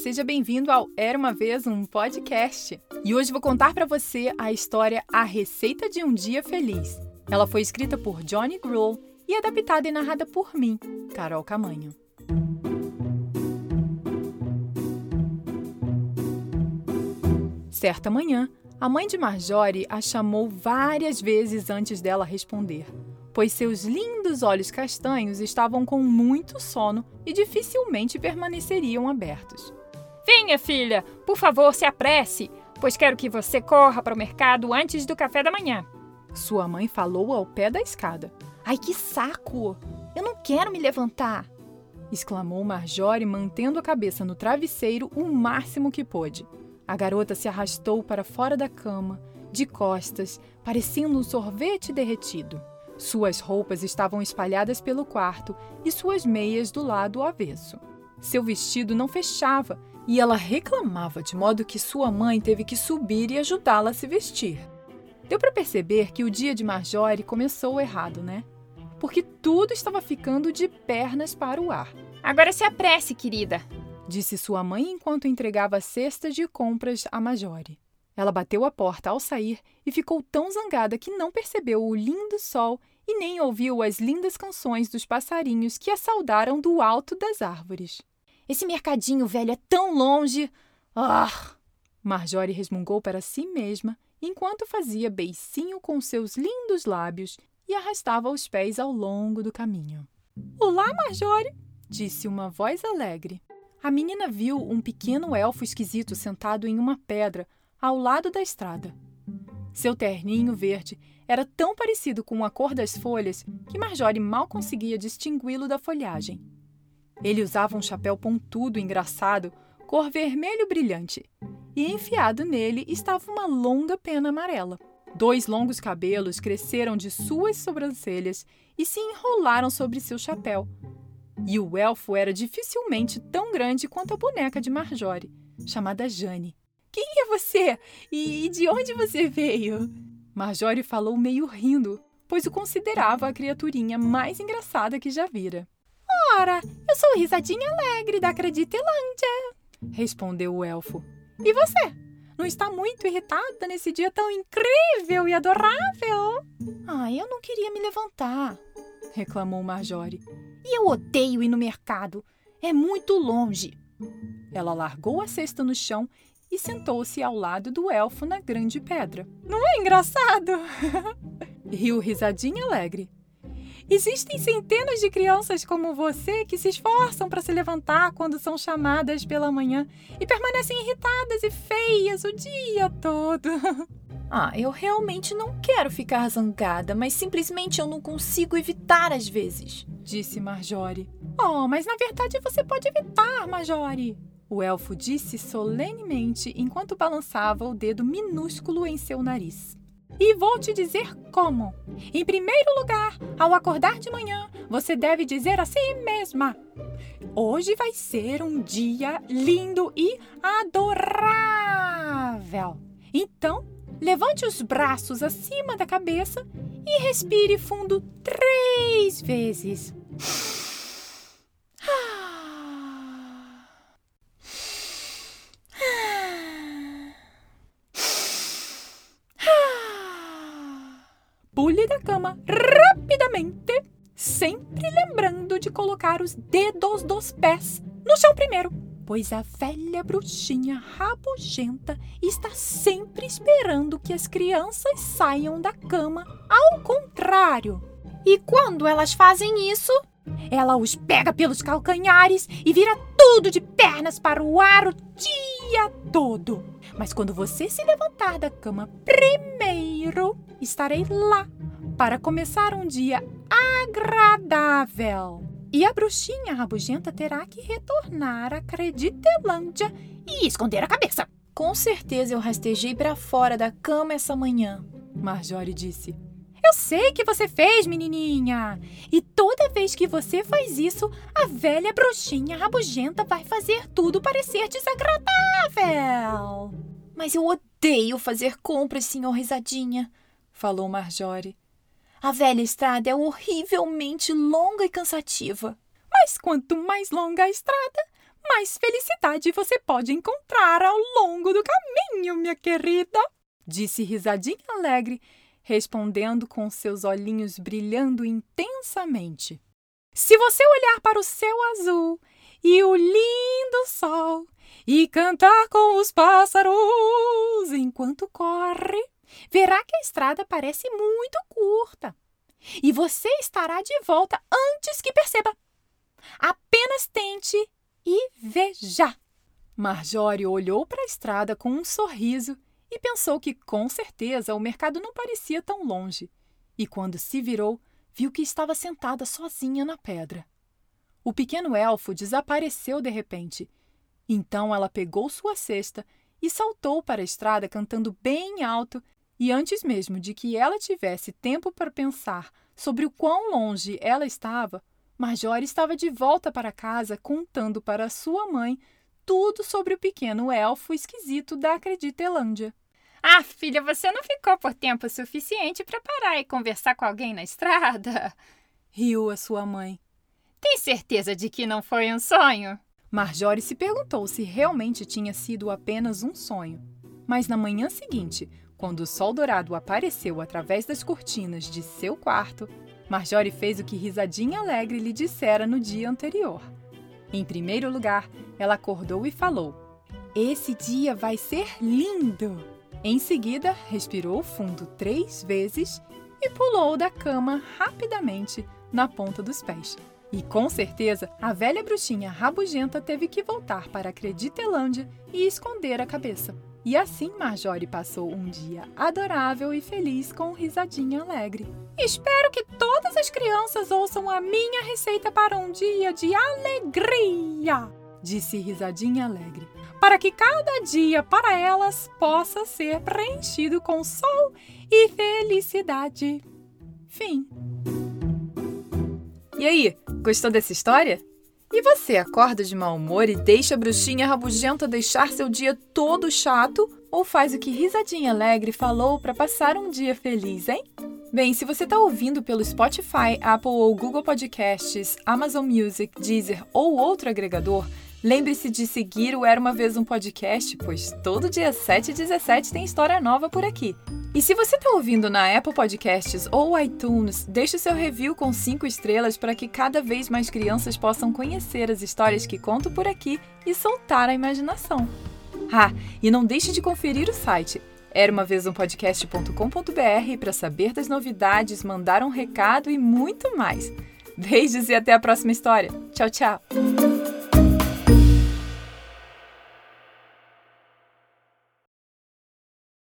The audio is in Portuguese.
seja bem-vindo ao Era uma vez um podcast. E hoje vou contar para você a história A Receita de um Dia Feliz. Ela foi escrita por Johnny Gruhl e adaptada e narrada por mim, Carol Camanho. Certa manhã, a mãe de Marjorie a chamou várias vezes antes dela responder pois seus lindos olhos castanhos estavam com muito sono e dificilmente permaneceriam abertos. Venha, filha, por favor, se apresse, pois quero que você corra para o mercado antes do café da manhã. Sua mãe falou ao pé da escada. Ai, que saco! Eu não quero me levantar! exclamou Marjorie, mantendo a cabeça no travesseiro o máximo que pôde. A garota se arrastou para fora da cama, de costas, parecendo um sorvete derretido. Suas roupas estavam espalhadas pelo quarto e suas meias do lado avesso. Seu vestido não fechava e ela reclamava de modo que sua mãe teve que subir e ajudá-la a se vestir. Deu para perceber que o dia de Marjorie começou errado, né? Porque tudo estava ficando de pernas para o ar. Agora se apresse, querida, disse sua mãe enquanto entregava cestas de compras a Marjorie. Ela bateu a porta ao sair e ficou tão zangada que não percebeu o lindo sol e nem ouviu as lindas canções dos passarinhos que a saudaram do alto das árvores. Esse mercadinho velho é tão longe. Ah! Marjorie resmungou para si mesma enquanto fazia beicinho com seus lindos lábios e arrastava os pés ao longo do caminho. Olá, Marjorie! disse uma voz alegre. A menina viu um pequeno elfo esquisito sentado em uma pedra ao lado da estrada. Seu terninho verde era tão parecido com a cor das folhas que Marjorie mal conseguia distingui-lo da folhagem. Ele usava um chapéu pontudo engraçado, cor vermelho brilhante, e enfiado nele estava uma longa pena amarela. Dois longos cabelos cresceram de suas sobrancelhas e se enrolaram sobre seu chapéu. E o elfo era dificilmente tão grande quanto a boneca de Marjorie, chamada Jane. Quem é você? E de onde você veio? Marjorie falou meio rindo, pois o considerava a criaturinha mais engraçada que já vira. Ora, eu sou Risadinha Alegre da Acreditelândia, respondeu o elfo. E você? Não está muito irritada nesse dia tão incrível e adorável? Ai, eu não queria me levantar, reclamou Marjorie. E eu odeio ir no mercado. É muito longe. Ela largou a cesta no chão e sentou-se ao lado do elfo na grande pedra. Não é engraçado? Riu risadinha alegre. Existem centenas de crianças como você que se esforçam para se levantar quando são chamadas pela manhã e permanecem irritadas e feias o dia todo. Ah, eu realmente não quero ficar zangada, mas simplesmente eu não consigo evitar às vezes, disse Marjorie. Oh, mas na verdade você pode evitar, Marjorie. O elfo disse solenemente enquanto balançava o dedo minúsculo em seu nariz. E vou te dizer como. Em primeiro lugar, ao acordar de manhã, você deve dizer a si mesma: Hoje vai ser um dia lindo e adorável. Então, levante os braços acima da cabeça e respire fundo três vezes. Da cama rapidamente, sempre lembrando de colocar os dedos dos pés no chão primeiro, pois a velha bruxinha rabugenta está sempre esperando que as crianças saiam da cama ao contrário. E quando elas fazem isso, ela os pega pelos calcanhares e vira tudo de pernas para o ar o dia todo. Mas quando você se levantar da cama primeiro, estarei lá para começar um dia agradável. E a bruxinha rabugenta terá que retornar à Creditelândia e esconder a cabeça. Com certeza eu rastejei para fora da cama essa manhã, Marjorie disse. Eu sei que você fez, menininha. E toda vez que você faz isso, a velha bruxinha rabugenta vai fazer tudo parecer desagradável. Mas eu odeio fazer compras, senhor Risadinha, falou Marjorie. A velha estrada é horrivelmente longa e cansativa. Mas quanto mais longa a estrada, mais felicidade você pode encontrar ao longo do caminho, minha querida, disse risadinha alegre, respondendo com seus olhinhos brilhando intensamente. Se você olhar para o céu azul e o lindo sol e cantar com os pássaros enquanto corre, verá que a estrada parece muito curta. E você estará de volta antes que perceba. Apenas tente e veja. Marjorie olhou para a estrada com um sorriso e pensou que, com certeza, o mercado não parecia tão longe. E quando se virou, viu que estava sentada sozinha na pedra. O pequeno elfo desapareceu de repente. Então ela pegou sua cesta e saltou para a estrada cantando bem alto, e antes mesmo de que ela tivesse tempo para pensar sobre o quão longe ela estava, Marjorie estava de volta para casa contando para sua mãe tudo sobre o pequeno elfo esquisito da Acreditelândia. Ah, filha, você não ficou por tempo suficiente para parar e conversar com alguém na estrada? Riu a sua mãe. Tem certeza de que não foi um sonho? Marjorie se perguntou se realmente tinha sido apenas um sonho. Mas na manhã seguinte, quando o sol dourado apareceu através das cortinas de seu quarto, Marjorie fez o que Risadinha Alegre lhe dissera no dia anterior. Em primeiro lugar, ela acordou e falou: Esse dia vai ser lindo! Em seguida, respirou fundo três vezes e pulou da cama rapidamente na ponta dos pés. E com certeza, a velha bruxinha rabugenta teve que voltar para a Creditelândia e esconder a cabeça. E assim Marjorie passou um dia adorável e feliz com risadinha alegre. Espero que todas as crianças ouçam a minha receita para um dia de alegria, disse risadinha alegre, para que cada dia para elas possa ser preenchido com sol e felicidade. Fim. E aí, gostou dessa história? E você acorda de mau humor e deixa a bruxinha rabugenta deixar seu dia todo chato? Ou faz o que Risadinha Alegre falou para passar um dia feliz, hein? Bem, se você está ouvindo pelo Spotify, Apple ou Google Podcasts, Amazon Music, Deezer ou outro agregador, Lembre-se de seguir o Era Uma Vez um Podcast, pois todo dia 7 e 17 tem história nova por aqui. E se você está ouvindo na Apple Podcasts ou iTunes, deixe seu review com 5 estrelas para que cada vez mais crianças possam conhecer as histórias que conto por aqui e soltar a imaginação. Ah, e não deixe de conferir o site era uma vez um podcast.com.br para saber das novidades, mandar um recado e muito mais. Beijos e até a próxima história. Tchau, tchau.